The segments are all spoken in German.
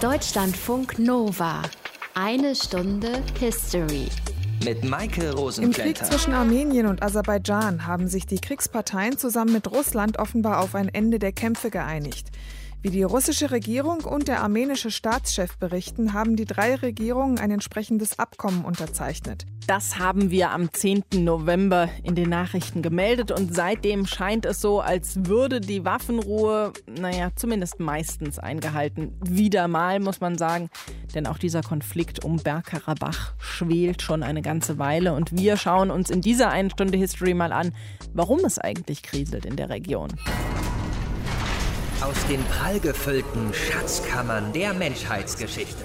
Deutschlandfunk Nova. Eine Stunde History. Mit Maike Im Krieg zwischen Armenien und Aserbaidschan haben sich die Kriegsparteien zusammen mit Russland offenbar auf ein Ende der Kämpfe geeinigt. Wie die russische Regierung und der armenische Staatschef berichten, haben die drei Regierungen ein entsprechendes Abkommen unterzeichnet. Das haben wir am 10. November in den Nachrichten gemeldet und seitdem scheint es so, als würde die Waffenruhe, naja, zumindest meistens eingehalten. Wieder mal, muss man sagen, denn auch dieser Konflikt um Bergkarabach schwelt schon eine ganze Weile und wir schauen uns in dieser einen Stunde History mal an, warum es eigentlich kriselt in der Region. Aus den prallgefüllten Schatzkammern der Menschheitsgeschichte.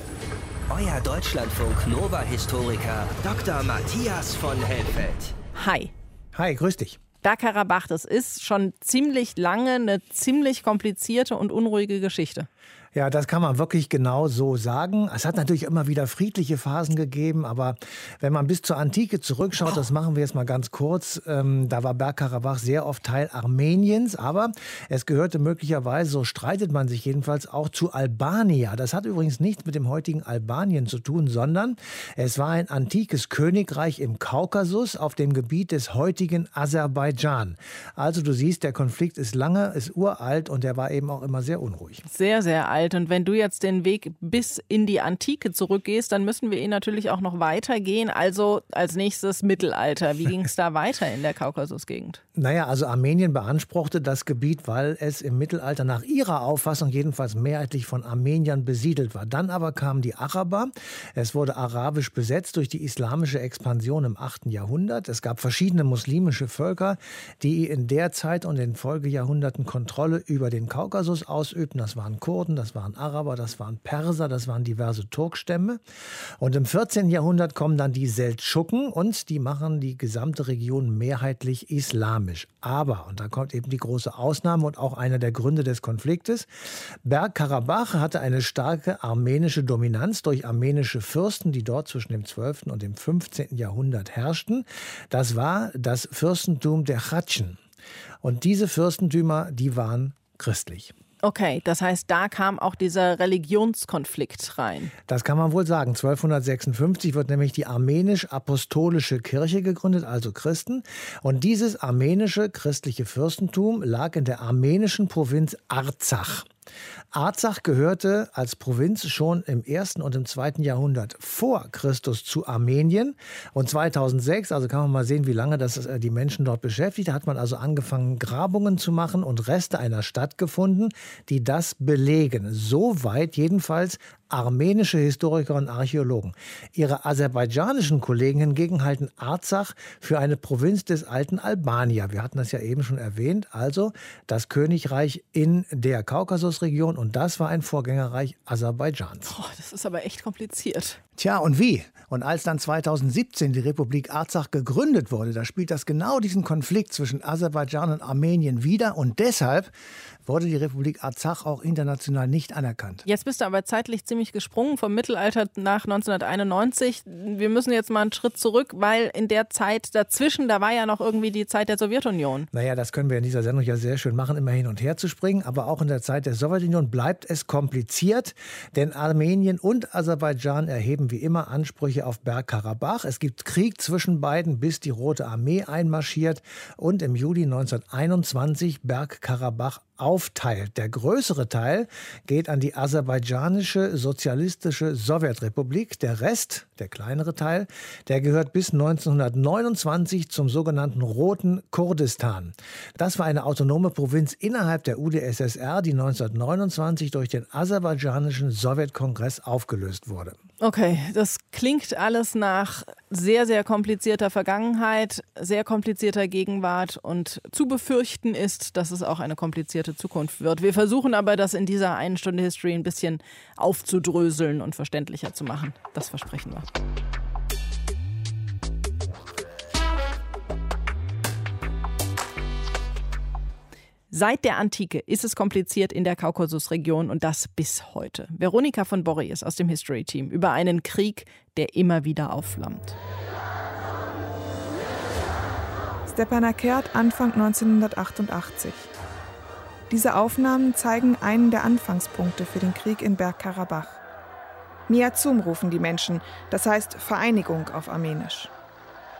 Euer Deutschlandfunk Nova-Historiker Dr. Matthias von Helfeld. Hi. Hi, grüß dich. Bergkarabach, das ist schon ziemlich lange eine ziemlich komplizierte und unruhige Geschichte. Ja, das kann man wirklich genau so sagen. Es hat natürlich immer wieder friedliche Phasen gegeben, aber wenn man bis zur Antike zurückschaut, das machen wir jetzt mal ganz kurz, ähm, da war Bergkarabach sehr oft Teil Armeniens, aber es gehörte möglicherweise, so streitet man sich jedenfalls, auch zu Albania. Das hat übrigens nichts mit dem heutigen Albanien zu tun, sondern es war ein antikes Königreich im Kaukasus auf dem Gebiet des heutigen Aserbaidschan. Also du siehst, der Konflikt ist lange, ist uralt und der war eben auch immer sehr unruhig. Sehr, sehr alt. Und wenn du jetzt den Weg bis in die Antike zurückgehst, dann müssen wir ihn natürlich auch noch weitergehen. Also als nächstes Mittelalter. Wie ging es da weiter in der Kaukasusgegend? Naja, also Armenien beanspruchte das Gebiet, weil es im Mittelalter nach ihrer Auffassung jedenfalls mehrheitlich von Armeniern besiedelt war. Dann aber kamen die Araber. Es wurde arabisch besetzt durch die islamische Expansion im 8. Jahrhundert. Es gab verschiedene muslimische Völker, die in der Zeit und in Folgejahrhunderten Kontrolle über den Kaukasus ausübten. Das waren Kurden, das waren Araber, das waren Perser, das waren diverse Turkstämme. Und im 14. Jahrhundert kommen dann die Seldschuken und die machen die gesamte Region mehrheitlich islamisch. Aber, und da kommt eben die große Ausnahme und auch einer der Gründe des Konfliktes, Bergkarabach hatte eine starke armenische Dominanz durch armenische Fürsten, die dort zwischen dem 12. und dem 15. Jahrhundert herrschten. Das war das Fürstentum der Chatschen. Und diese Fürstentümer, die waren christlich. Okay, das heißt, da kam auch dieser Religionskonflikt rein. Das kann man wohl sagen. 1256 wird nämlich die armenisch-apostolische Kirche gegründet, also Christen. Und dieses armenische christliche Fürstentum lag in der armenischen Provinz Arzach. Arzach gehörte als Provinz schon im ersten und im zweiten Jahrhundert vor Christus zu Armenien. Und 2006, also kann man mal sehen, wie lange das äh, die Menschen dort beschäftigt, hat man also angefangen, Grabungen zu machen und Reste einer Stadt gefunden, die das belegen. Soweit jedenfalls armenische Historiker und Archäologen. Ihre aserbaidschanischen Kollegen hingegen halten Arzach für eine Provinz des alten Albania. Wir hatten das ja eben schon erwähnt. Also das Königreich in der Kaukasusregion und das war ein Vorgängerreich Aserbaidschans. Boah, das ist aber echt kompliziert. Tja, und wie? Und als dann 2017 die Republik Arzach gegründet wurde, da spielt das genau diesen Konflikt zwischen Aserbaidschan und Armenien wieder. Und deshalb wurde die Republik Arzach auch international nicht anerkannt. Jetzt bist du aber zeitlich ziemlich gesprungen vom Mittelalter nach 1991. Wir müssen jetzt mal einen Schritt zurück, weil in der Zeit dazwischen, da war ja noch irgendwie die Zeit der Sowjetunion. Naja, das können wir in dieser Sendung ja sehr schön machen, immer hin und her zu springen. Aber auch in der Zeit der Sowjetunion bleibt es kompliziert, denn Armenien und Aserbaidschan erheben wie immer Ansprüche auf Bergkarabach. Es gibt Krieg zwischen beiden, bis die Rote Armee einmarschiert und im Juli 1921 Bergkarabach aufteilt. Der größere Teil geht an die aserbaidschanische sozialistische Sowjetrepublik. Der Rest, der kleinere Teil, der gehört bis 1929 zum sogenannten Roten Kurdistan. Das war eine autonome Provinz innerhalb der UdSSR, die 1929 durch den aserbaidschanischen Sowjetkongress aufgelöst wurde. Okay, das klingt alles nach sehr, sehr komplizierter Vergangenheit, sehr komplizierter Gegenwart und zu befürchten ist, dass es auch eine komplizierte Zukunft wird. Wir versuchen aber, das in dieser einen Stunde History ein bisschen aufzudröseln und verständlicher zu machen. Das versprechen wir. Seit der Antike ist es kompliziert in der Kaukasusregion und das bis heute. Veronika von Borries aus dem History Team über einen Krieg, der immer wieder aufflammt. Stepanakert Anfang 1988. Diese Aufnahmen zeigen einen der Anfangspunkte für den Krieg in Bergkarabach. Miazum rufen die Menschen, das heißt Vereinigung auf Armenisch.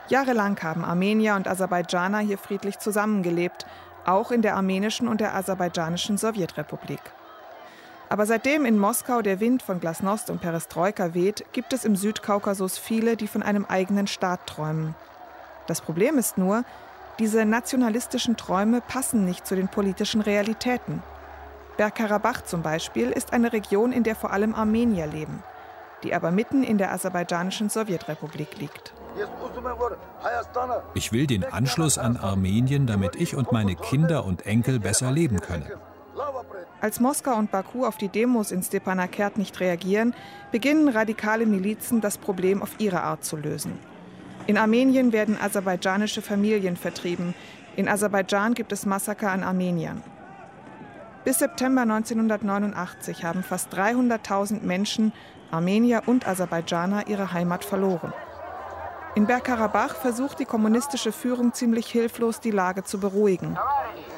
Jahrelang haben Armenier und Aserbaidschaner hier friedlich zusammengelebt, auch in der armenischen und der aserbaidschanischen Sowjetrepublik. Aber seitdem in Moskau der Wind von Glasnost und Perestroika weht, gibt es im Südkaukasus viele, die von einem eigenen Staat träumen. Das Problem ist nur, diese nationalistischen Träume passen nicht zu den politischen Realitäten. Bergkarabach zum Beispiel ist eine Region, in der vor allem Armenier leben, die aber mitten in der aserbaidschanischen Sowjetrepublik liegt. Ich will den Anschluss an Armenien, damit ich und meine Kinder und Enkel besser leben können. Als Moskau und Baku auf die Demos in Stepanakert nicht reagieren, beginnen radikale Milizen das Problem auf ihre Art zu lösen. In Armenien werden aserbaidschanische Familien vertrieben. In Aserbaidschan gibt es Massaker an Armeniern. Bis September 1989 haben fast 300.000 Menschen, Armenier und Aserbaidschaner, ihre Heimat verloren. In Bergkarabach versucht die kommunistische Führung ziemlich hilflos, die Lage zu beruhigen.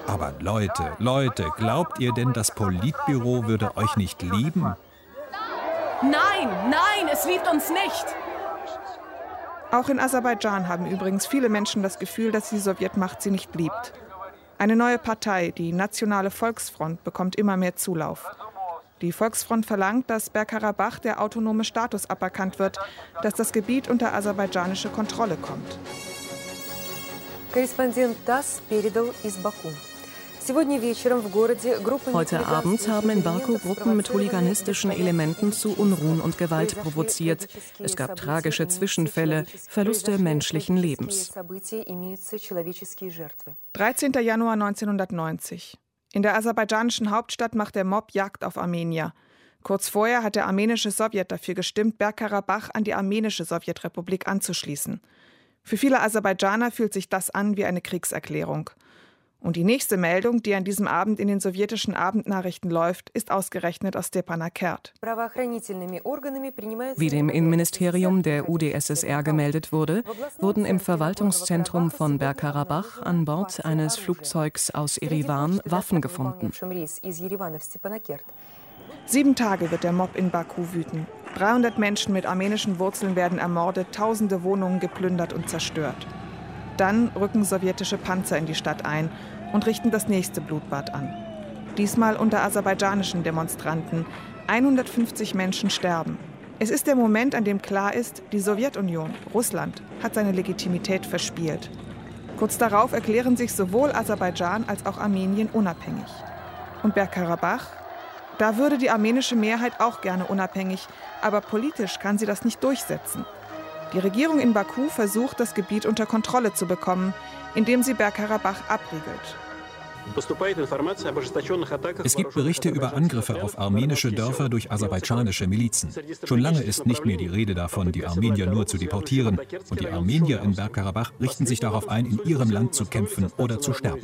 Aber Leute, Leute, glaubt ihr denn, das Politbüro würde euch nicht lieben? Nein, nein, es liebt uns nicht. Auch in Aserbaidschan haben übrigens viele Menschen das Gefühl, dass die Sowjetmacht sie nicht liebt. Eine neue Partei, die Nationale Volksfront, bekommt immer mehr Zulauf. Die Volksfront verlangt, dass Bergkarabach der autonome Status aberkannt wird, dass das Gebiet unter aserbaidschanische Kontrolle kommt. Korrespondent das передал из Baku. Heute Abend haben in Baku Gruppen mit hooliganistischen Elementen zu Unruhen und Gewalt provoziert. Es gab tragische Zwischenfälle, Verluste menschlichen Lebens. 13. Januar 1990. In der aserbaidschanischen Hauptstadt macht der Mob Jagd auf Armenier. Kurz vorher hat der armenische Sowjet dafür gestimmt, Bergkarabach an die armenische Sowjetrepublik anzuschließen. Für viele Aserbaidschaner fühlt sich das an wie eine Kriegserklärung. Und die nächste Meldung, die an diesem Abend in den sowjetischen Abendnachrichten läuft, ist ausgerechnet aus Stepanakert. Wie dem Innenministerium der UdSSR gemeldet wurde, wurden im Verwaltungszentrum von Bergkarabach an Bord eines Flugzeugs aus Erivan Waffen gefunden. Sieben Tage wird der Mob in Baku wüten. 300 Menschen mit armenischen Wurzeln werden ermordet, tausende Wohnungen geplündert und zerstört. Dann rücken sowjetische Panzer in die Stadt ein und richten das nächste Blutbad an. Diesmal unter aserbaidschanischen Demonstranten. 150 Menschen sterben. Es ist der Moment, an dem klar ist, die Sowjetunion, Russland, hat seine Legitimität verspielt. Kurz darauf erklären sich sowohl Aserbaidschan als auch Armenien unabhängig. Und Bergkarabach? Da würde die armenische Mehrheit auch gerne unabhängig, aber politisch kann sie das nicht durchsetzen. Die Regierung in Baku versucht, das Gebiet unter Kontrolle zu bekommen, indem sie Bergkarabach abriegelt. Es gibt Berichte über Angriffe auf armenische Dörfer durch aserbaidschanische Milizen. Schon lange ist nicht mehr die Rede davon, die Armenier nur zu deportieren. Und die Armenier in Bergkarabach richten sich darauf ein, in ihrem Land zu kämpfen oder zu sterben.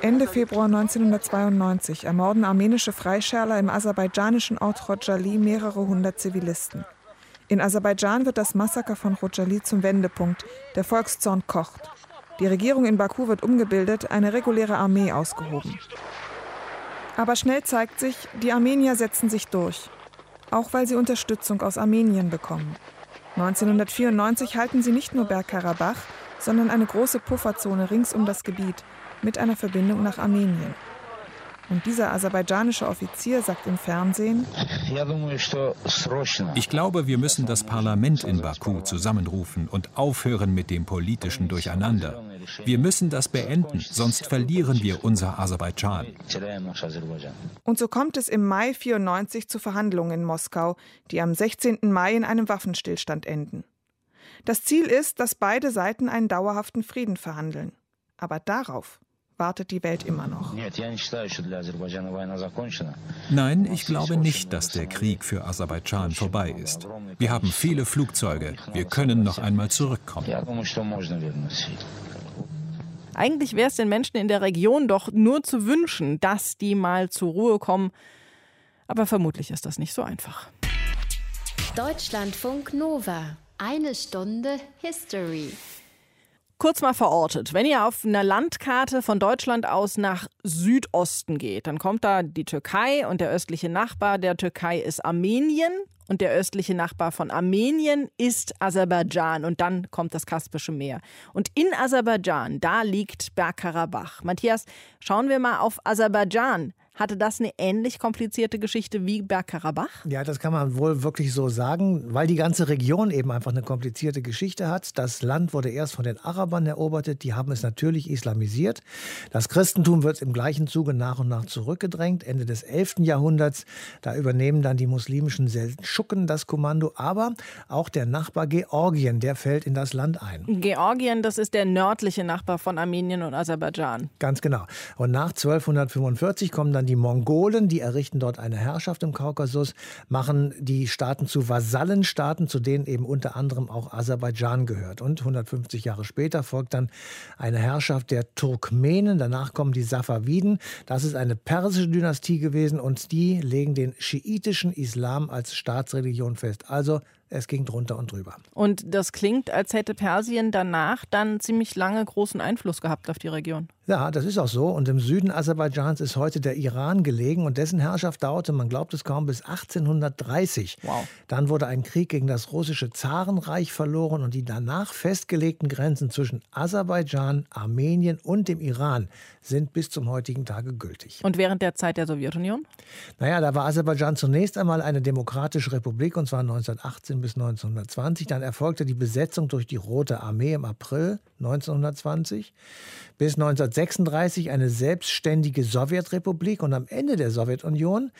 Ende Februar 1992 ermorden armenische Freischärler im aserbaidschanischen Ort Rojali mehrere hundert Zivilisten. In Aserbaidschan wird das Massaker von Rojali zum Wendepunkt. Der Volkszorn kocht. Die Regierung in Baku wird umgebildet, eine reguläre Armee ausgehoben. Aber schnell zeigt sich, die Armenier setzen sich durch. Auch weil sie Unterstützung aus Armenien bekommen. 1994 halten sie nicht nur Bergkarabach, sondern eine große Pufferzone rings um das Gebiet mit einer Verbindung nach Armenien. Und dieser aserbaidschanische Offizier sagt im Fernsehen, ich glaube, wir müssen das Parlament in Baku zusammenrufen und aufhören mit dem politischen Durcheinander. Wir müssen das beenden, sonst verlieren wir unser Aserbaidschan. Und so kommt es im Mai 94 zu Verhandlungen in Moskau, die am 16. Mai in einem Waffenstillstand enden. Das Ziel ist, dass beide Seiten einen dauerhaften Frieden verhandeln. Aber darauf wartet die Welt immer noch. Nein, ich glaube nicht, dass der Krieg für Aserbaidschan vorbei ist. Wir haben viele Flugzeuge. Wir können noch einmal zurückkommen. Eigentlich wäre es den Menschen in der Region doch nur zu wünschen, dass die mal zur Ruhe kommen. Aber vermutlich ist das nicht so einfach. Deutschlandfunk Nova. Eine Stunde History. Kurz mal verortet. Wenn ihr auf einer Landkarte von Deutschland aus nach Südosten geht, dann kommt da die Türkei und der östliche Nachbar der Türkei ist Armenien und der östliche Nachbar von Armenien ist Aserbaidschan und dann kommt das Kaspische Meer. Und in Aserbaidschan, da liegt Bergkarabach. Matthias, schauen wir mal auf Aserbaidschan. Hatte das eine ähnlich komplizierte Geschichte wie Bergkarabach? Ja, das kann man wohl wirklich so sagen, weil die ganze Region eben einfach eine komplizierte Geschichte hat. Das Land wurde erst von den Arabern erobert, die haben es natürlich islamisiert. Das Christentum wird im gleichen Zuge nach und nach zurückgedrängt. Ende des 11. Jahrhunderts, da übernehmen dann die muslimischen Seldschuken das Kommando, aber auch der Nachbar Georgien, der fällt in das Land ein. Georgien, das ist der nördliche Nachbar von Armenien und Aserbaidschan. Ganz genau. Und nach 1245 kommen dann dann die Mongolen, die errichten dort eine Herrschaft im Kaukasus, machen die Staaten zu Vasallenstaaten, zu denen eben unter anderem auch Aserbaidschan gehört. Und 150 Jahre später folgt dann eine Herrschaft der Turkmenen, danach kommen die Safaviden. Das ist eine persische Dynastie gewesen und die legen den schiitischen Islam als Staatsreligion fest. Also es ging drunter und drüber. Und das klingt, als hätte Persien danach dann ziemlich lange großen Einfluss gehabt auf die Region. Ja, das ist auch so. Und im Süden Aserbaidschans ist heute der Iran gelegen und dessen Herrschaft dauerte, man glaubt es kaum, bis 1830. Wow. Dann wurde ein Krieg gegen das russische Zarenreich verloren und die danach festgelegten Grenzen zwischen Aserbaidschan, Armenien und dem Iran sind bis zum heutigen Tage gültig. Und während der Zeit der Sowjetunion? Naja, da war Aserbaidschan zunächst einmal eine demokratische Republik und zwar 1918 bis 1920. Dann erfolgte die Besetzung durch die Rote Armee im April 1920. Bis 1936 eine selbstständige Sowjetrepublik und am Ende der Sowjetunion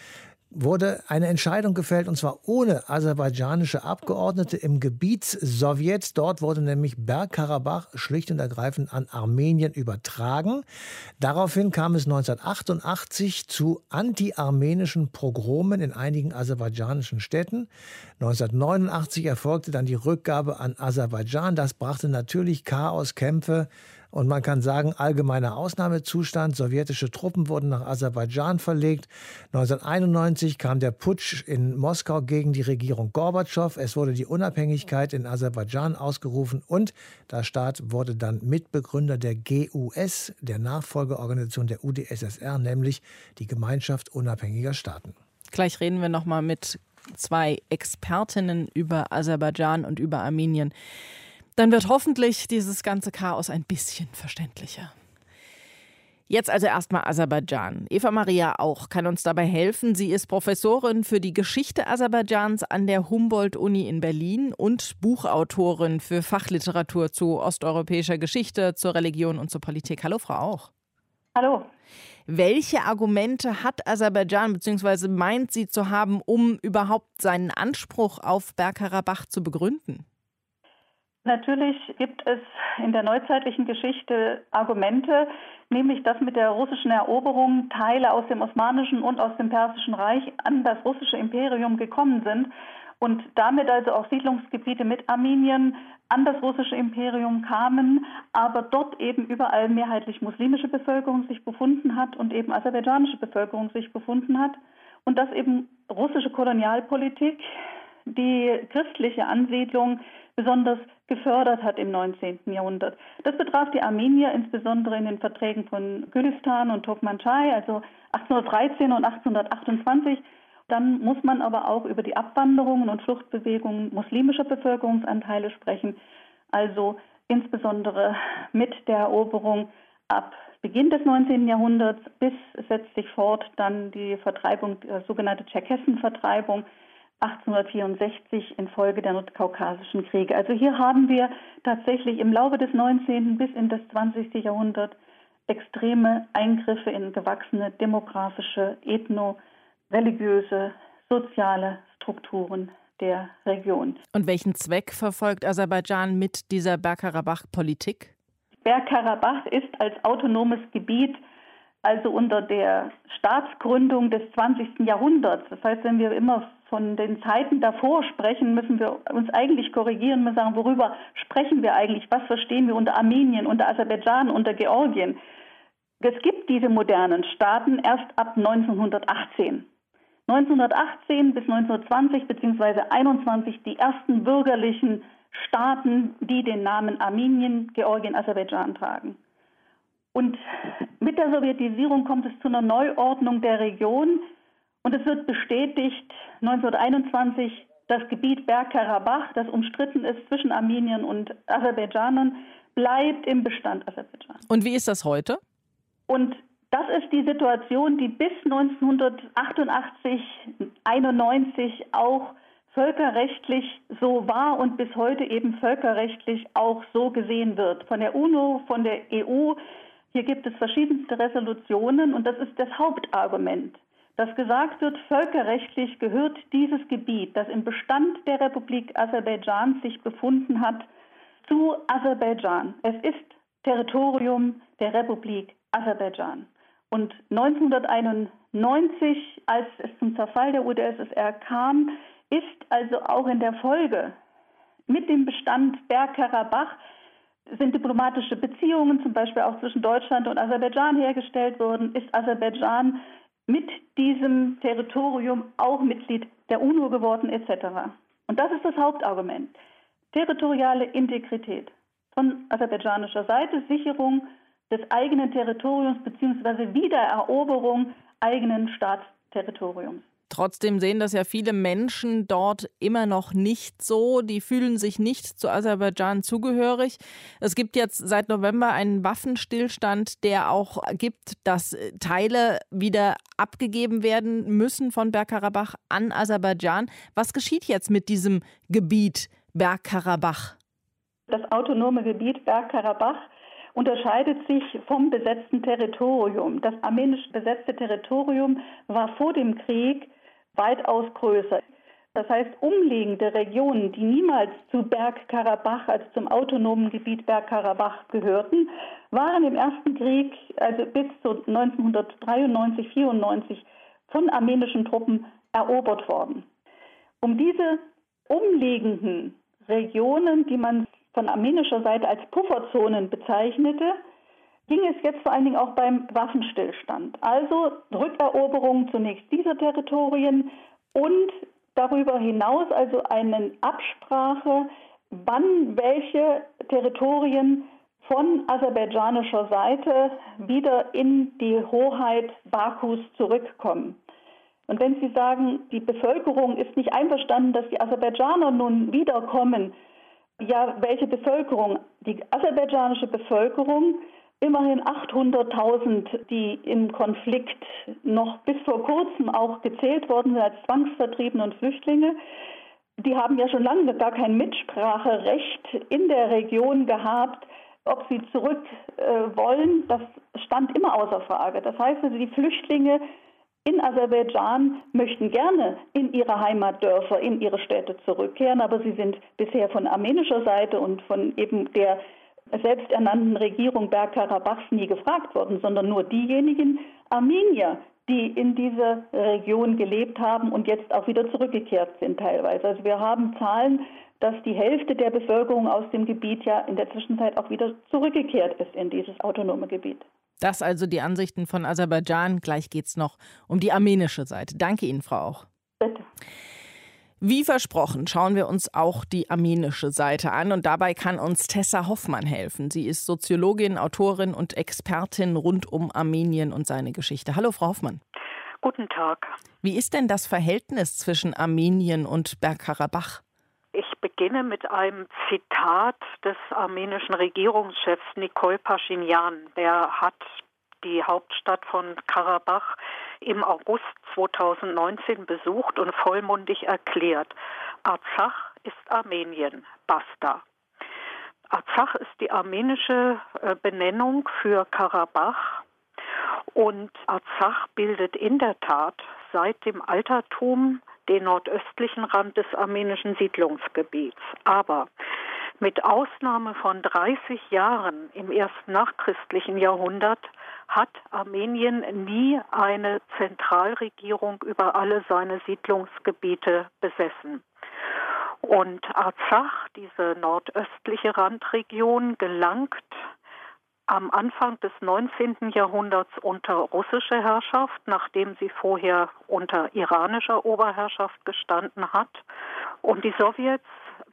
wurde eine Entscheidung gefällt, und zwar ohne aserbaidschanische Abgeordnete im Gebietssowjet. Dort wurde nämlich Bergkarabach schlicht und ergreifend an Armenien übertragen. Daraufhin kam es 1988 zu anti-armenischen Pogromen in einigen aserbaidschanischen Städten. 1989 erfolgte dann die Rückgabe an Aserbaidschan. Das brachte natürlich Chaos, Kämpfe, und man kann sagen, allgemeiner Ausnahmezustand. Sowjetische Truppen wurden nach Aserbaidschan verlegt. 1991 kam der Putsch in Moskau gegen die Regierung Gorbatschow. Es wurde die Unabhängigkeit in Aserbaidschan ausgerufen und der Staat wurde dann Mitbegründer der GUS, der Nachfolgeorganisation der UdSSR, nämlich die Gemeinschaft unabhängiger Staaten. Gleich reden wir noch mal mit zwei Expertinnen über Aserbaidschan und über Armenien. Dann wird hoffentlich dieses ganze Chaos ein bisschen verständlicher. Jetzt also erstmal Aserbaidschan. Eva Maria auch kann uns dabei helfen. Sie ist Professorin für die Geschichte Aserbaidschans an der Humboldt-Uni in Berlin und Buchautorin für Fachliteratur zu osteuropäischer Geschichte, zur Religion und zur Politik. Hallo, Frau Auch. Hallo. Welche Argumente hat Aserbaidschan bzw. meint sie zu haben, um überhaupt seinen Anspruch auf Bergkarabach zu begründen? Natürlich gibt es in der neuzeitlichen Geschichte Argumente, nämlich dass mit der russischen Eroberung Teile aus dem Osmanischen und aus dem Persischen Reich an das russische Imperium gekommen sind und damit also auch Siedlungsgebiete mit Armenien an das russische Imperium kamen, aber dort eben überall mehrheitlich muslimische Bevölkerung sich befunden hat und eben aserbaidschanische Bevölkerung sich befunden hat und dass eben russische Kolonialpolitik die christliche Ansiedlung besonders gefördert hat im 19. Jahrhundert. Das betraf die Armenier insbesondere in den Verträgen von Gülistan und Turkmenchai, also 1813 und 1828. Dann muss man aber auch über die Abwanderungen und Fluchtbewegungen muslimischer Bevölkerungsanteile sprechen, also insbesondere mit der Eroberung ab Beginn des 19. Jahrhunderts bis setzt sich fort dann die Vertreibung, die sogenannte Tscherkessenvertreibung 1864 infolge der nordkaukasischen Kriege. Also hier haben wir tatsächlich im Laufe des 19. bis in das 20. Jahrhundert extreme Eingriffe in gewachsene demografische, ethno, religiöse, soziale Strukturen der Region. Und welchen Zweck verfolgt Aserbaidschan mit dieser Bergkarabach-Politik? Bergkarabach ist als autonomes Gebiet also unter der Staatsgründung des 20. Jahrhunderts. Das heißt, wenn wir immer von den Zeiten davor sprechen, müssen wir uns eigentlich korrigieren, müssen sagen, worüber sprechen wir eigentlich? Was verstehen wir unter Armenien, unter Aserbaidschan, unter Georgien? Es gibt diese modernen Staaten erst ab 1918. 1918 bis 1920 bzw. 21 die ersten bürgerlichen Staaten, die den Namen Armenien, Georgien, Aserbaidschan tragen. Und mit der Sowjetisierung kommt es zu einer Neuordnung der Region und es wird bestätigt 1921, das Gebiet Bergkarabach, das umstritten ist zwischen Armeniern und Aserbaidschanern, bleibt im Bestand Aserbaidschans. Und wie ist das heute? Und das ist die Situation, die bis 1988, 91 auch völkerrechtlich so war und bis heute eben völkerrechtlich auch so gesehen wird. Von der UNO, von der EU. Hier gibt es verschiedenste Resolutionen und das ist das Hauptargument, dass gesagt wird, völkerrechtlich gehört dieses Gebiet, das im Bestand der Republik Aserbaidschan sich befunden hat, zu Aserbaidschan. Es ist Territorium der Republik Aserbaidschan. Und 1991, als es zum Zerfall der UdSSR kam, ist also auch in der Folge mit dem Bestand Bergkarabach sind diplomatische Beziehungen zum Beispiel auch zwischen Deutschland und Aserbaidschan hergestellt worden, ist Aserbaidschan mit diesem Territorium auch Mitglied der UNO geworden etc. Und das ist das Hauptargument. Territoriale Integrität von aserbaidschanischer Seite, Sicherung des eigenen Territoriums bzw. Wiedereroberung eigenen Staatsterritoriums. Trotzdem sehen das ja viele Menschen dort immer noch nicht so. Die fühlen sich nicht zu Aserbaidschan zugehörig. Es gibt jetzt seit November einen Waffenstillstand, der auch gibt, dass Teile wieder abgegeben werden müssen von Bergkarabach an Aserbaidschan. Was geschieht jetzt mit diesem Gebiet Bergkarabach? Das autonome Gebiet Bergkarabach unterscheidet sich vom besetzten Territorium. Das armenisch besetzte Territorium war vor dem Krieg weitaus größer. Das heißt, umliegende Regionen, die niemals zu Bergkarabach, also zum autonomen Gebiet Bergkarabach gehörten, waren im Ersten Krieg, also bis zu 1993, 94, von armenischen Truppen erobert worden. Um diese umliegenden Regionen, die man von armenischer Seite als Pufferzonen bezeichnete, ging es jetzt vor allen Dingen auch beim Waffenstillstand. Also Rückeroberung zunächst dieser Territorien und darüber hinaus also eine Absprache, wann welche Territorien von aserbaidschanischer Seite wieder in die Hoheit Bakus zurückkommen. Und wenn Sie sagen, die Bevölkerung ist nicht einverstanden, dass die Aserbaidschaner nun wiederkommen, ja, welche Bevölkerung? Die aserbaidschanische Bevölkerung, immerhin 800.000, die im Konflikt noch bis vor kurzem auch gezählt worden sind als Zwangsvertriebene und Flüchtlinge, die haben ja schon lange gar kein Mitspracherecht in der Region gehabt. Ob sie zurück äh, wollen, das stand immer außer Frage. Das heißt also, die Flüchtlinge in Aserbaidschan möchten gerne in ihre Heimatdörfer, in ihre Städte zurückkehren, aber sie sind bisher von armenischer Seite und von eben der selbsternannten Regierung Bergkarabachs nie gefragt worden, sondern nur diejenigen Armenier, die in dieser Region gelebt haben und jetzt auch wieder zurückgekehrt sind teilweise. Also wir haben Zahlen, dass die Hälfte der Bevölkerung aus dem Gebiet ja in der Zwischenzeit auch wieder zurückgekehrt ist in dieses autonome Gebiet. Das also die Ansichten von Aserbaidschan. Gleich geht es noch um die armenische Seite. Danke Ihnen, Frau Auch. Bitte. Wie versprochen, schauen wir uns auch die armenische Seite an und dabei kann uns Tessa Hoffmann helfen. Sie ist Soziologin, Autorin und Expertin rund um Armenien und seine Geschichte. Hallo, Frau Hoffmann. Guten Tag. Wie ist denn das Verhältnis zwischen Armenien und Bergkarabach? Ich beginne mit einem Zitat des armenischen Regierungschefs Nikol Pashinyan. Der hat die Hauptstadt von Karabach im August 2019 besucht und vollmundig erklärt, Arzach ist Armenien, basta. Arzach ist die armenische äh, Benennung für Karabach und Arzach bildet in der Tat seit dem Altertum den nordöstlichen Rand des armenischen Siedlungsgebiets. Aber mit Ausnahme von 30 Jahren im ersten nachchristlichen Jahrhundert hat Armenien nie eine Zentralregierung über alle seine Siedlungsgebiete besessen. Und Arzach, diese nordöstliche Randregion, gelangt am Anfang des 19. Jahrhunderts unter russische Herrschaft, nachdem sie vorher unter iranischer Oberherrschaft gestanden hat. Und die Sowjets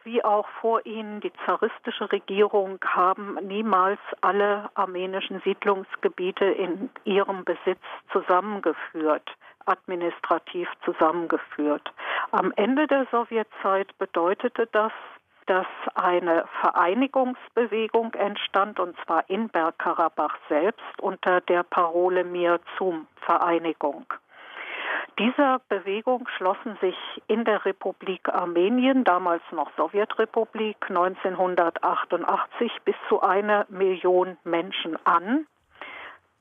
wie auch vor ihnen die zaristische Regierung haben niemals alle armenischen Siedlungsgebiete in ihrem Besitz zusammengeführt administrativ zusammengeführt. Am Ende der Sowjetzeit bedeutete das, dass eine Vereinigungsbewegung entstand, und zwar in Bergkarabach selbst unter der Parole Mir zum Vereinigung. Dieser Bewegung schlossen sich in der Republik Armenien, damals noch Sowjetrepublik, 1988 bis zu einer Million Menschen an.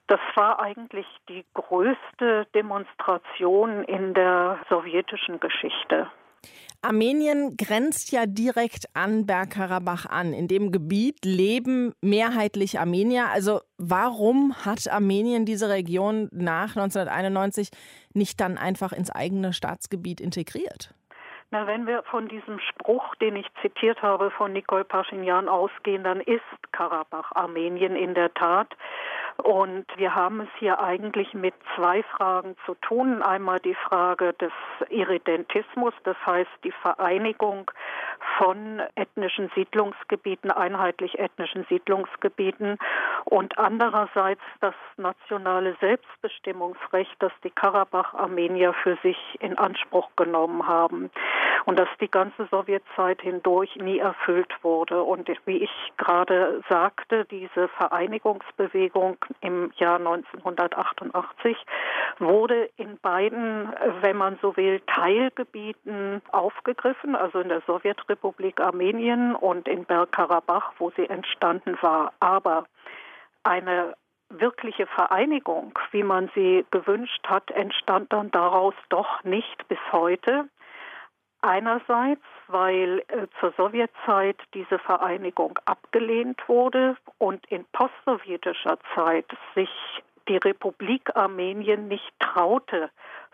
Das war eigentlich die größte Demonstration in der sowjetischen Geschichte. Armenien grenzt ja direkt an Bergkarabach an. In dem Gebiet leben mehrheitlich Armenier. Also warum hat Armenien diese Region nach 1991 nicht dann einfach ins eigene Staatsgebiet integriert? Na, wenn wir von diesem Spruch, den ich zitiert habe, von Nikol Pashinyan ausgehen, dann ist Karabach Armenien in der Tat. Und wir haben es hier eigentlich mit zwei Fragen zu tun. Einmal die Frage des Irredentismus, das heißt die Vereinigung von ethnischen Siedlungsgebieten, einheitlich ethnischen Siedlungsgebieten und andererseits das nationale Selbstbestimmungsrecht, das die Karabach-Armenier für sich in Anspruch genommen haben und das die ganze Sowjetzeit hindurch nie erfüllt wurde. Und wie ich gerade sagte, diese Vereinigungsbewegung im Jahr 1988 wurde in beiden, wenn man so will, Teilgebieten aufgegriffen, also in der Sowjetrepublik Armenien und in Bergkarabach, wo sie entstanden war. Aber eine wirkliche Vereinigung, wie man sie gewünscht hat, entstand dann daraus doch nicht bis heute. Einerseits, weil äh, zur Sowjetzeit diese Vereinigung abgelehnt wurde und in postsowjetischer Zeit sich die Republik Armenien nicht traute,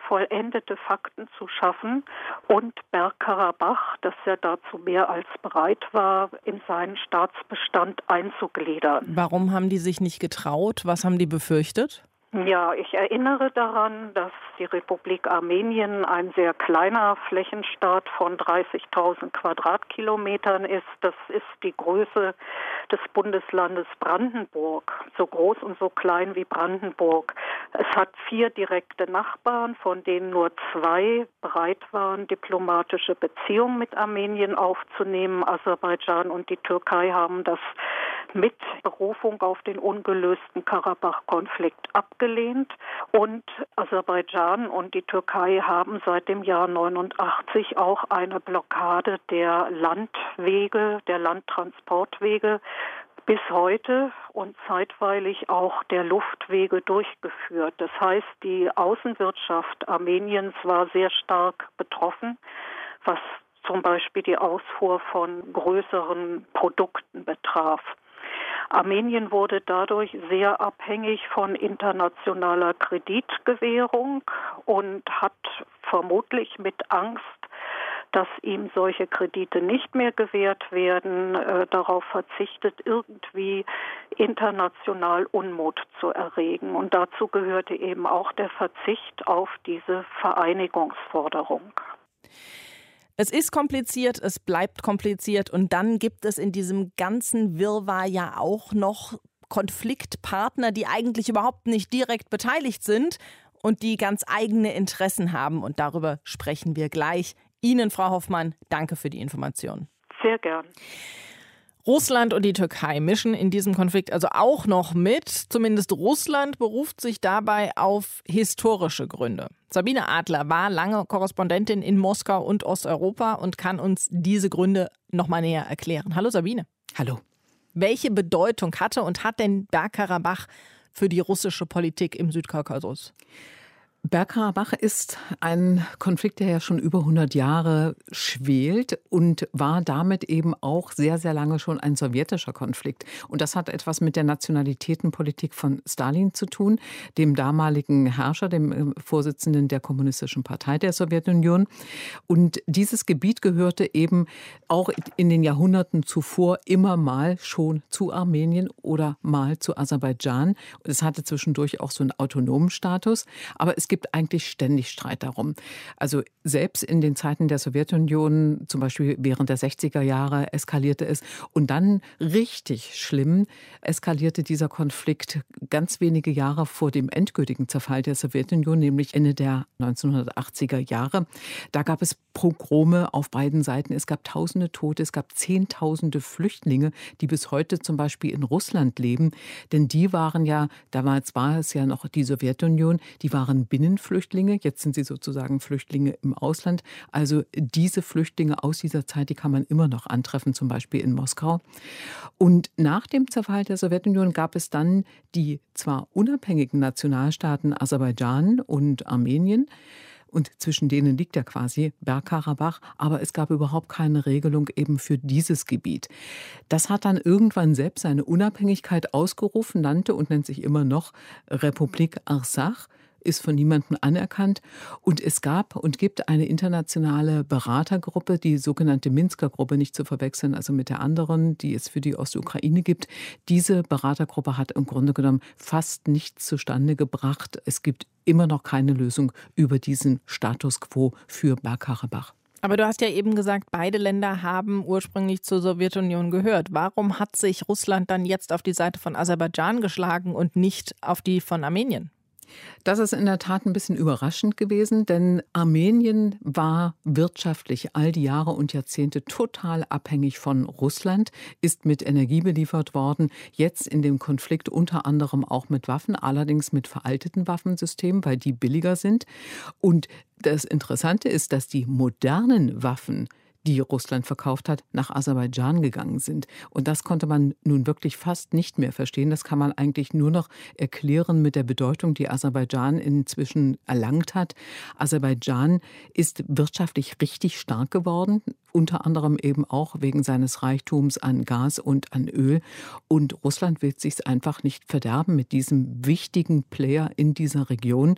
vollendete Fakten zu schaffen und Bergkarabach, das ja dazu mehr als bereit war, in seinen Staatsbestand einzugliedern. Warum haben die sich nicht getraut? Was haben die befürchtet? Ja, ich erinnere daran, dass die Republik Armenien ein sehr kleiner Flächenstaat von 30.000 Quadratkilometern ist. Das ist die Größe des Bundeslandes Brandenburg, so groß und so klein wie Brandenburg. Es hat vier direkte Nachbarn, von denen nur zwei bereit waren, diplomatische Beziehungen mit Armenien aufzunehmen. Aserbaidschan und die Türkei haben das mit Berufung auf den ungelösten Karabach-Konflikt abgelehnt. Und Aserbaidschan und die Türkei haben seit dem Jahr 89 auch eine Blockade der Landwege, der Landtransportwege bis heute und zeitweilig auch der Luftwege durchgeführt. Das heißt, die Außenwirtschaft Armeniens war sehr stark betroffen, was zum Beispiel die Ausfuhr von größeren Produkten betraf. Armenien wurde dadurch sehr abhängig von internationaler Kreditgewährung und hat vermutlich mit Angst, dass ihm solche Kredite nicht mehr gewährt werden, äh, darauf verzichtet, irgendwie international Unmut zu erregen. Und dazu gehörte eben auch der Verzicht auf diese Vereinigungsforderung. Es ist kompliziert, es bleibt kompliziert und dann gibt es in diesem ganzen Wirrwarr ja auch noch Konfliktpartner, die eigentlich überhaupt nicht direkt beteiligt sind und die ganz eigene Interessen haben. Und darüber sprechen wir gleich. Ihnen, Frau Hoffmann, danke für die Information. Sehr gern. Russland und die Türkei mischen in diesem Konflikt also auch noch mit. Zumindest Russland beruft sich dabei auf historische Gründe. Sabine Adler war lange Korrespondentin in Moskau und Osteuropa und kann uns diese Gründe noch mal näher erklären. Hallo Sabine. Hallo. Welche Bedeutung hatte und hat denn Bergkarabach für die russische Politik im Südkaukasus? Bergkarabach ist ein Konflikt, der ja schon über 100 Jahre schwelt und war damit eben auch sehr, sehr lange schon ein sowjetischer Konflikt. Und das hat etwas mit der Nationalitätenpolitik von Stalin zu tun, dem damaligen Herrscher, dem äh, Vorsitzenden der Kommunistischen Partei der Sowjetunion. Und dieses Gebiet gehörte eben auch in den Jahrhunderten zuvor immer mal schon zu Armenien oder mal zu Aserbaidschan. Es hatte zwischendurch auch so einen autonomen Status. Aber es gibt eigentlich ständig Streit darum. Also selbst in den Zeiten der Sowjetunion, zum Beispiel während der 60er Jahre, eskalierte es. Und dann richtig schlimm eskalierte dieser Konflikt ganz wenige Jahre vor dem endgültigen Zerfall der Sowjetunion, nämlich Ende der 1980er Jahre. Da gab es Pogrome auf beiden Seiten. Es gab tausende Tote, es gab zehntausende Flüchtlinge, die bis heute zum Beispiel in Russland leben. Denn die waren ja, damals war es ja noch die Sowjetunion, die waren Binnenflüchtlinge. Jetzt sind sie sozusagen Flüchtlinge im Ausland. Also diese Flüchtlinge aus dieser Zeit, die kann man immer noch antreffen, zum Beispiel in Moskau. Und nach dem Zerfall der Sowjetunion gab es dann die zwar unabhängigen Nationalstaaten Aserbaidschan und Armenien, und zwischen denen liegt ja quasi Bergkarabach, aber es gab überhaupt keine Regelung eben für dieses Gebiet. Das hat dann irgendwann selbst seine Unabhängigkeit ausgerufen, nannte und nennt sich immer noch Republik Arsach ist von niemandem anerkannt. Und es gab und gibt eine internationale Beratergruppe, die sogenannte Minsker Gruppe, nicht zu verwechseln, also mit der anderen, die es für die Ostukraine gibt. Diese Beratergruppe hat im Grunde genommen fast nichts zustande gebracht. Es gibt immer noch keine Lösung über diesen Status quo für Bergkarabach. Aber du hast ja eben gesagt, beide Länder haben ursprünglich zur Sowjetunion gehört. Warum hat sich Russland dann jetzt auf die Seite von Aserbaidschan geschlagen und nicht auf die von Armenien? Das ist in der Tat ein bisschen überraschend gewesen, denn Armenien war wirtschaftlich all die Jahre und Jahrzehnte total abhängig von Russland, ist mit Energie beliefert worden, jetzt in dem Konflikt unter anderem auch mit Waffen, allerdings mit veralteten Waffensystemen, weil die billiger sind. Und das Interessante ist, dass die modernen Waffen die Russland verkauft hat, nach Aserbaidschan gegangen sind. Und das konnte man nun wirklich fast nicht mehr verstehen. Das kann man eigentlich nur noch erklären mit der Bedeutung, die Aserbaidschan inzwischen erlangt hat. Aserbaidschan ist wirtschaftlich richtig stark geworden, unter anderem eben auch wegen seines Reichtums an Gas und an Öl. Und Russland will sich einfach nicht verderben mit diesem wichtigen Player in dieser Region.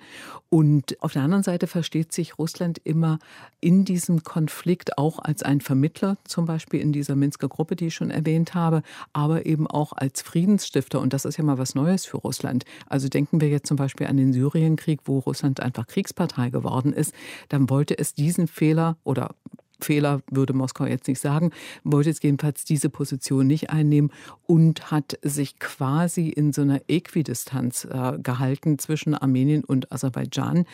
Und auf der anderen Seite versteht sich Russland immer in diesem Konflikt auch als ein Vermittler, zum Beispiel in dieser Minsker Gruppe, die ich schon erwähnt habe, aber eben auch als Friedensstifter. Und das ist ja mal was Neues für Russland. Also denken wir jetzt zum Beispiel an den Syrienkrieg, wo Russland einfach Kriegspartei geworden ist. Dann wollte es diesen Fehler oder Fehler würde Moskau jetzt nicht sagen, wollte jetzt jedenfalls diese Position nicht einnehmen und hat sich quasi in so einer Äquidistanz äh, gehalten zwischen Armenien und Aserbaidschan.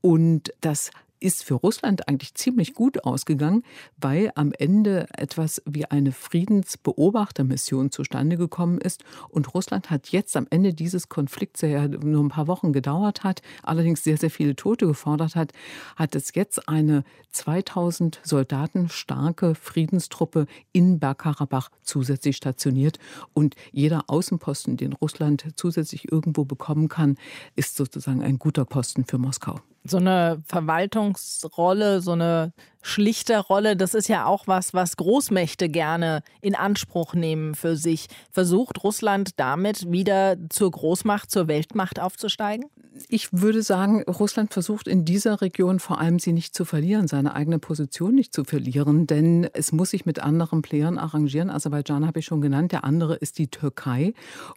Und das ist für Russland eigentlich ziemlich gut ausgegangen, weil am Ende etwas wie eine Friedensbeobachtermission zustande gekommen ist. Und Russland hat jetzt am Ende dieses Konflikts, der ja nur ein paar Wochen gedauert hat, allerdings sehr, sehr viele Tote gefordert hat, hat es jetzt eine 2000 Soldaten starke Friedenstruppe in Bergkarabach zusätzlich stationiert. Und jeder Außenposten, den Russland zusätzlich irgendwo bekommen kann, ist sozusagen ein guter Posten für Moskau so eine Verwaltungsrolle, so eine Schlichterrolle, das ist ja auch was, was Großmächte gerne in Anspruch nehmen für sich. Versucht Russland damit wieder zur Großmacht, zur Weltmacht aufzusteigen? Ich würde sagen, Russland versucht in dieser Region vor allem sie nicht zu verlieren, seine eigene Position nicht zu verlieren, denn es muss sich mit anderen Playern arrangieren. Aserbaidschan habe ich schon genannt, der andere ist die Türkei.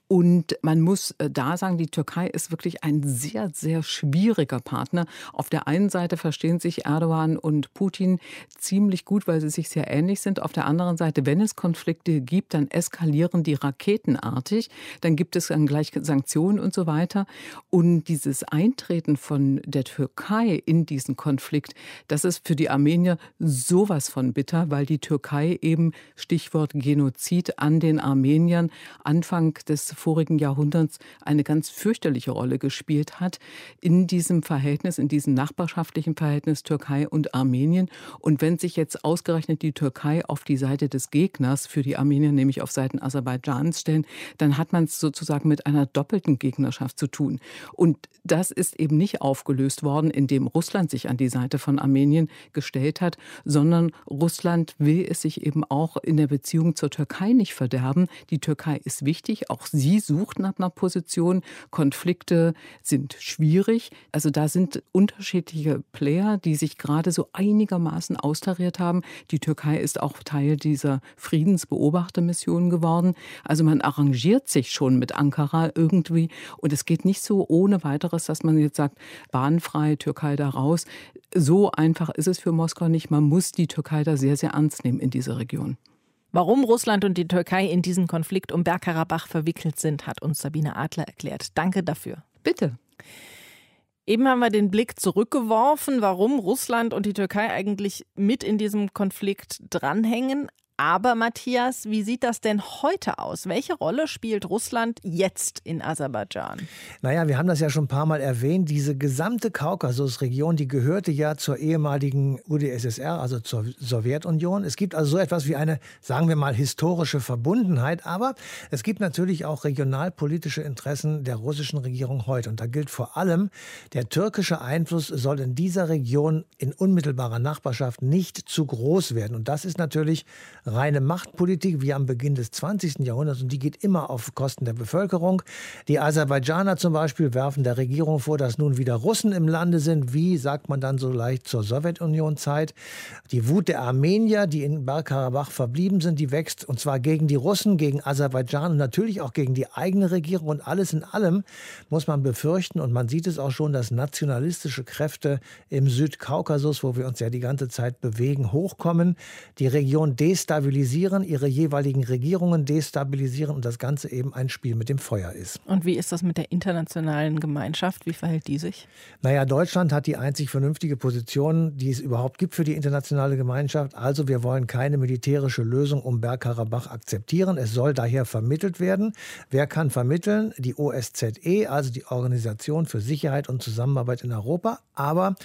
Und man muss äh, da sagen, die Türkei ist wirklich ein sehr, sehr schwieriger Partner. Auf der einen Seite verstehen sich Erdogan und Putin ziemlich gut, weil sie sich sehr ähnlich sind. Auf der anderen Seite, wenn es Konflikte gibt, dann eskalieren die raketenartig. Dann gibt es dann gleich Sanktionen und so weiter. Und dieses Eintreten von der Türkei in diesen Konflikt, das ist für die Armenier sowas von bitter, weil die Türkei eben Stichwort Genozid an den Armeniern Anfang des vorigen Jahrhunderts eine ganz fürchterliche Rolle gespielt hat in diesem Verhältnis, in diesem nachbarschaftlichen Verhältnis Türkei und Armenien. Und wenn sich jetzt ausgerechnet die Türkei auf die Seite des Gegners für die Armenier, nämlich auf Seiten Aserbaidschans stellen, dann hat man es sozusagen mit einer doppelten Gegnerschaft zu tun. Und das ist eben nicht aufgelöst worden, indem Russland sich an die Seite von Armenien gestellt hat, sondern Russland will es sich eben auch in der Beziehung zur Türkei nicht verderben. Die Türkei ist wichtig, auch sie sucht nach einer Position. Konflikte sind schwierig. Also da sind unterschiedliche Player, die sich gerade so einigermaßen austariert haben. Die Türkei ist auch Teil dieser Friedensbeobachtermission geworden. Also man arrangiert sich schon mit Ankara irgendwie und es geht nicht so ohne weiteres dass man jetzt sagt, bahnfrei, Türkei da raus. So einfach ist es für Moskau nicht. Man muss die Türkei da sehr, sehr ernst nehmen in dieser Region. Warum Russland und die Türkei in diesen Konflikt um Bergkarabach verwickelt sind, hat uns Sabine Adler erklärt. Danke dafür. Bitte. Eben haben wir den Blick zurückgeworfen, warum Russland und die Türkei eigentlich mit in diesem Konflikt dranhängen. Aber Matthias, wie sieht das denn heute aus? Welche Rolle spielt Russland jetzt in Aserbaidschan? Naja, wir haben das ja schon ein paar Mal erwähnt. Diese gesamte Kaukasusregion, die gehörte ja zur ehemaligen UdSSR, also zur Sowjetunion. Es gibt also so etwas wie eine, sagen wir mal, historische Verbundenheit. Aber es gibt natürlich auch regionalpolitische Interessen der russischen Regierung heute. Und da gilt vor allem, der türkische Einfluss soll in dieser Region in unmittelbarer Nachbarschaft nicht zu groß werden. Und das ist natürlich reine Machtpolitik wie am Beginn des 20. Jahrhunderts und die geht immer auf Kosten der Bevölkerung. Die Aserbaidschaner zum Beispiel werfen der Regierung vor, dass nun wieder Russen im Lande sind, wie sagt man dann so leicht zur Sowjetunion-Zeit. Die Wut der Armenier, die in Bergkarabach verblieben sind, die wächst und zwar gegen die Russen, gegen Aserbaidschan und natürlich auch gegen die eigene Regierung und alles in allem muss man befürchten und man sieht es auch schon, dass nationalistische Kräfte im Südkaukasus, wo wir uns ja die ganze Zeit bewegen, hochkommen. Die Region destabilisiert destabilisieren, ihre jeweiligen Regierungen destabilisieren und das Ganze eben ein Spiel mit dem Feuer ist. Und wie ist das mit der internationalen Gemeinschaft? Wie verhält die sich? Naja, Deutschland hat die einzig vernünftige Position, die es überhaupt gibt für die internationale Gemeinschaft. Also wir wollen keine militärische Lösung um Bergkarabach akzeptieren. Es soll daher vermittelt werden. Wer kann vermitteln? Die OSZE, also die Organisation für Sicherheit und Zusammenarbeit in Europa. Aber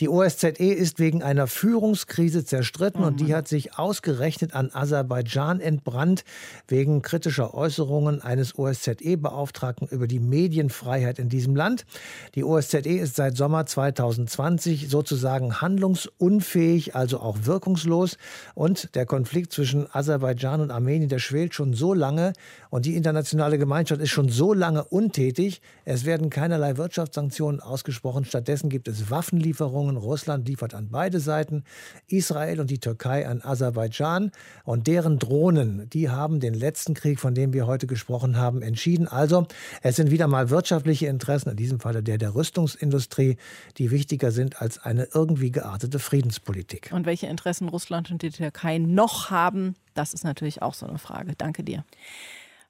die OSZE ist wegen einer Führungskrise zerstritten mhm. und die hat sich ausgerechnet an Aserbaidschan entbrannt wegen kritischer Äußerungen eines OSZE-Beauftragten über die Medienfreiheit in diesem Land. Die OSZE ist seit Sommer 2020 sozusagen handlungsunfähig, also auch wirkungslos. Und der Konflikt zwischen Aserbaidschan und Armenien, der schwelt schon so lange und die internationale Gemeinschaft ist schon so lange untätig. Es werden keinerlei Wirtschaftssanktionen ausgesprochen. Stattdessen gibt es Waffenlieferungen. Russland liefert an beide Seiten, Israel und die Türkei an Aserbaidschan. Und deren Drohnen, die haben den letzten Krieg, von dem wir heute gesprochen haben, entschieden. Also es sind wieder mal wirtschaftliche Interessen, in diesem Falle der der Rüstungsindustrie, die wichtiger sind als eine irgendwie geartete Friedenspolitik. Und welche Interessen Russland und die Türkei noch haben, das ist natürlich auch so eine Frage. Danke dir.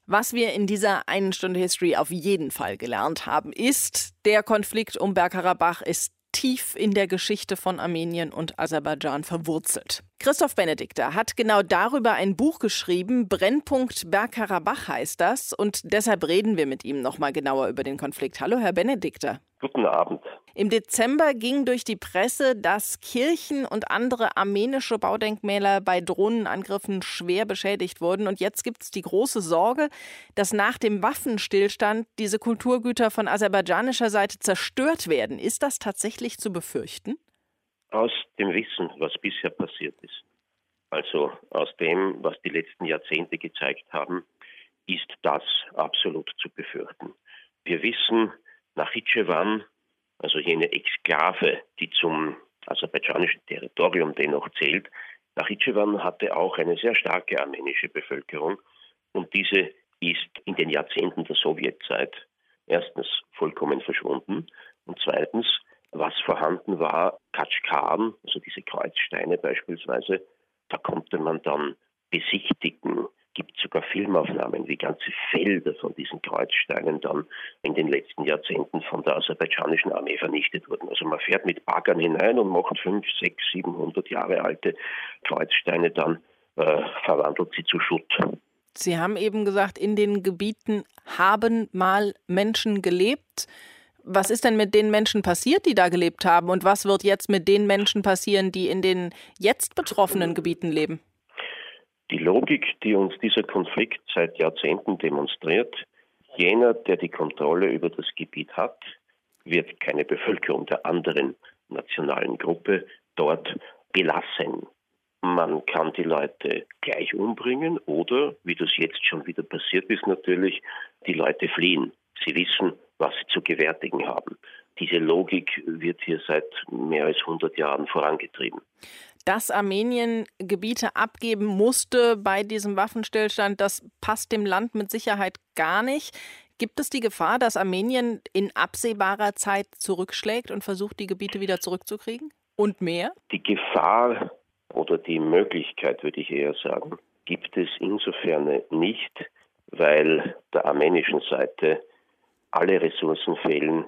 Was wir in dieser einen Stunde History auf jeden Fall gelernt haben, ist, der Konflikt um Bergkarabach ist tief in der Geschichte von Armenien und Aserbaidschan verwurzelt. Christoph Benedikter hat genau darüber ein Buch geschrieben. Brennpunkt Bergkarabach heißt das. Und deshalb reden wir mit ihm nochmal genauer über den Konflikt. Hallo, Herr Benedikter. Guten Abend. Im Dezember ging durch die Presse, dass Kirchen und andere armenische Baudenkmäler bei Drohnenangriffen schwer beschädigt wurden. Und jetzt gibt es die große Sorge, dass nach dem Waffenstillstand diese Kulturgüter von aserbaidschanischer Seite zerstört werden. Ist das tatsächlich zu befürchten? Aus dem Wissen, was bisher passiert ist, also aus dem, was die letzten Jahrzehnte gezeigt haben, ist das absolut zu befürchten. Wir wissen, Nachitschewan, also jene Exklave, die zum aserbaidschanischen Territorium dennoch zählt, Nachitschewan hatte auch eine sehr starke armenische Bevölkerung und diese ist in den Jahrzehnten der Sowjetzeit erstens vollkommen verschwunden und zweitens, was vorhanden war, Katschkan, also diese Kreuzsteine beispielsweise, da konnte man dann besichtigen, gibt sogar Filmaufnahmen, wie ganze Felder von diesen Kreuzsteinen dann in den letzten Jahrzehnten von der aserbaidschanischen Armee vernichtet wurden. Also man fährt mit Baggern hinein und macht fünf, sechs, siebenhundert Jahre alte Kreuzsteine dann, äh, verwandelt sie zu Schutt. Sie haben eben gesagt, in den Gebieten haben mal Menschen gelebt. Was ist denn mit den Menschen passiert, die da gelebt haben? Und was wird jetzt mit den Menschen passieren, die in den jetzt betroffenen Gebieten leben? Die Logik, die uns dieser Konflikt seit Jahrzehnten demonstriert, jener, der die Kontrolle über das Gebiet hat, wird keine Bevölkerung der anderen nationalen Gruppe dort belassen. Man kann die Leute gleich umbringen oder, wie das jetzt schon wieder passiert ist, natürlich die Leute fliehen. Sie wissen, was sie zu gewärtigen haben. Diese Logik wird hier seit mehr als 100 Jahren vorangetrieben dass Armenien Gebiete abgeben musste bei diesem Waffenstillstand, das passt dem Land mit Sicherheit gar nicht. Gibt es die Gefahr, dass Armenien in absehbarer Zeit zurückschlägt und versucht, die Gebiete wieder zurückzukriegen? Und mehr? Die Gefahr oder die Möglichkeit, würde ich eher sagen, gibt es insofern nicht, weil der armenischen Seite alle Ressourcen fehlen,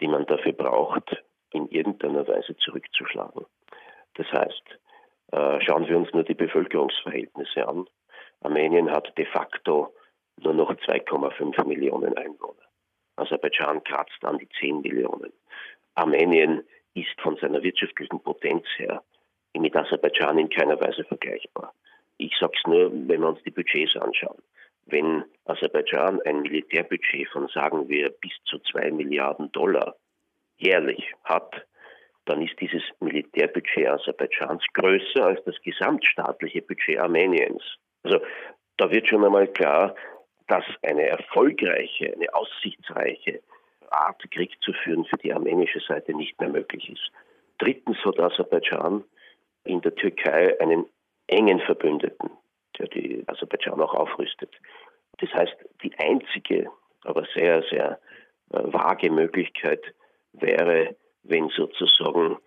die man dafür braucht, in irgendeiner Weise zurückzuschlagen. Das heißt, äh, schauen wir uns nur die Bevölkerungsverhältnisse an. Armenien hat de facto nur noch 2,5 Millionen Einwohner. Aserbaidschan kratzt an die 10 Millionen. Armenien ist von seiner wirtschaftlichen Potenz her mit Aserbaidschan in keiner Weise vergleichbar. Ich sage es nur, wenn wir uns die Budgets anschauen. Wenn Aserbaidschan ein Militärbudget von, sagen wir, bis zu 2 Milliarden Dollar jährlich hat, dann ist dieses Militärbudget Aserbaidschans größer als das gesamtstaatliche Budget Armeniens. Also da wird schon einmal klar, dass eine erfolgreiche, eine aussichtsreiche Art, Krieg zu führen, für die armenische Seite nicht mehr möglich ist. Drittens hat Aserbaidschan in der Türkei einen engen Verbündeten, der die Aserbaidschan auch aufrüstet. Das heißt, die einzige, aber sehr, sehr äh, vage Möglichkeit wäre, wenn sozusagen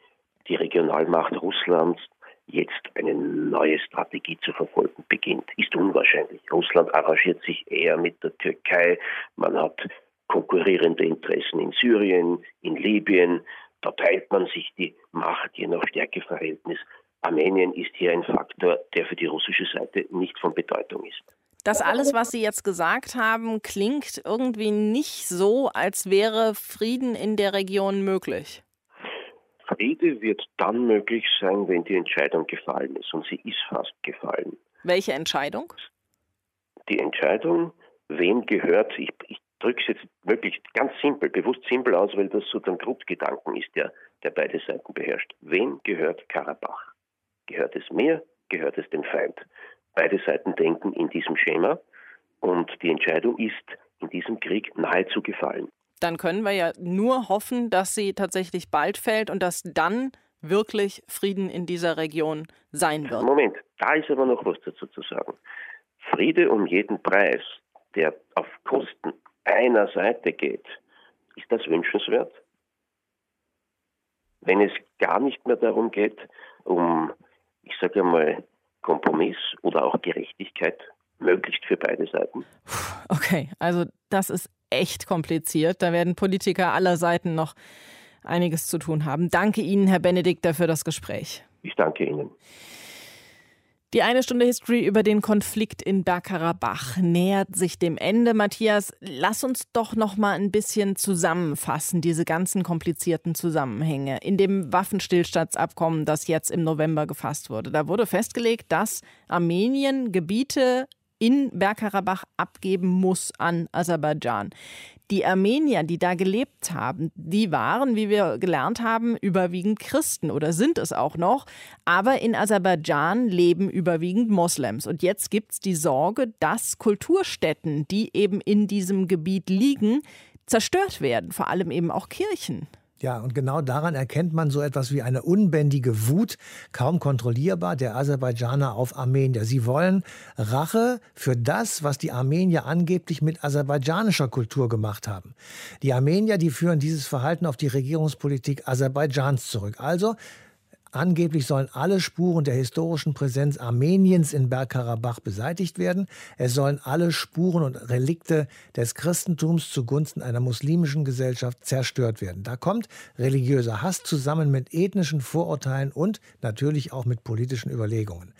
die Regionalmacht Russlands jetzt eine neue Strategie zu verfolgen beginnt, ist unwahrscheinlich. Russland arrangiert sich eher mit der Türkei. Man hat konkurrierende Interessen in Syrien, in Libyen. Da teilt man sich die Macht je nach Stärkeverhältnis. Armenien ist hier ein Faktor, der für die russische Seite nicht von Bedeutung ist. Das alles, was Sie jetzt gesagt haben, klingt irgendwie nicht so, als wäre Frieden in der Region möglich. Friede wird dann möglich sein, wenn die Entscheidung gefallen ist. Und sie ist fast gefallen. Welche Entscheidung? Die Entscheidung, wem gehört, ich, ich drücke es jetzt möglichst ganz simpel, bewusst simpel aus, weil das so der Grundgedanken ist, der, der beide Seiten beherrscht. Wem gehört Karabach? Gehört es mir? Gehört es dem Feind? Beide Seiten denken in diesem Schema und die Entscheidung ist in diesem Krieg nahezu gefallen dann können wir ja nur hoffen, dass sie tatsächlich bald fällt und dass dann wirklich Frieden in dieser Region sein wird. Moment, da ist aber noch was dazu zu sagen. Friede um jeden Preis, der auf Kosten einer Seite geht, ist das wünschenswert? Wenn es gar nicht mehr darum geht, um, ich sage einmal, Kompromiss oder auch Gerechtigkeit, möglichst für beide Seiten. Okay, also das ist echt kompliziert. Da werden Politiker aller Seiten noch einiges zu tun haben. Danke Ihnen, Herr Benedikt, dafür das Gespräch. Ich danke Ihnen. Die eine Stunde History über den Konflikt in Bergkarabach nähert sich dem Ende. Matthias, lass uns doch noch mal ein bisschen zusammenfassen, diese ganzen komplizierten Zusammenhänge. In dem Waffenstillstandsabkommen, das jetzt im November gefasst wurde, da wurde festgelegt, dass Armenien Gebiete in Bergkarabach abgeben muss an Aserbaidschan. Die Armenier, die da gelebt haben, die waren, wie wir gelernt haben, überwiegend Christen oder sind es auch noch. Aber in Aserbaidschan leben überwiegend Moslems. Und jetzt gibt es die Sorge, dass Kulturstätten, die eben in diesem Gebiet liegen, zerstört werden, vor allem eben auch Kirchen. Ja, und genau daran erkennt man so etwas wie eine unbändige Wut, kaum kontrollierbar, der Aserbaidschaner auf Armenier. Sie wollen Rache für das, was die Armenier angeblich mit aserbaidschanischer Kultur gemacht haben. Die Armenier, die führen dieses Verhalten auf die Regierungspolitik Aserbaidschans zurück. Also Angeblich sollen alle Spuren der historischen Präsenz Armeniens in Bergkarabach beseitigt werden. Es sollen alle Spuren und Relikte des Christentums zugunsten einer muslimischen Gesellschaft zerstört werden. Da kommt religiöser Hass zusammen mit ethnischen Vorurteilen und natürlich auch mit politischen Überlegungen.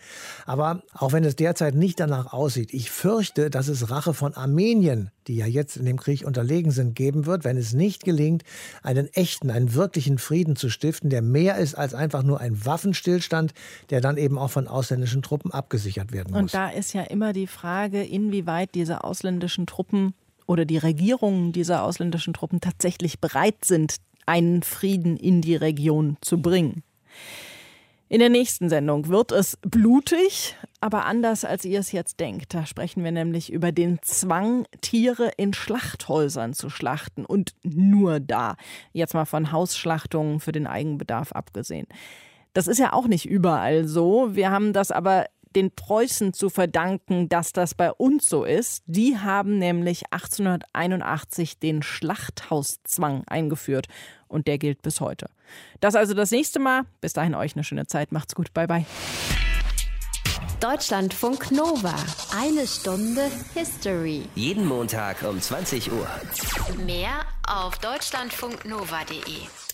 Aber auch wenn es derzeit nicht danach aussieht, ich fürchte, dass es Rache von Armenien, die ja jetzt in dem Krieg unterlegen sind, geben wird, wenn es nicht gelingt, einen echten, einen wirklichen Frieden zu stiften, der mehr ist als einfach nur ein Waffenstillstand, der dann eben auch von ausländischen Truppen abgesichert werden muss. Und da ist ja immer die Frage, inwieweit diese ausländischen Truppen oder die Regierungen dieser ausländischen Truppen tatsächlich bereit sind, einen Frieden in die Region zu bringen. In der nächsten Sendung wird es blutig, aber anders als ihr es jetzt denkt. Da sprechen wir nämlich über den Zwang, Tiere in Schlachthäusern zu schlachten und nur da. Jetzt mal von Hausschlachtungen für den Eigenbedarf abgesehen. Das ist ja auch nicht überall so. Wir haben das aber den Preußen zu verdanken, dass das bei uns so ist. Die haben nämlich 1881 den Schlachthauszwang eingeführt und der gilt bis heute. Das also das nächste Mal. Bis dahin euch eine schöne Zeit. Macht's gut. Bye bye. Deutschlandfunk Nova. Eine Stunde History. Jeden Montag um 20 Uhr. Mehr auf deutschlandfunknova.de.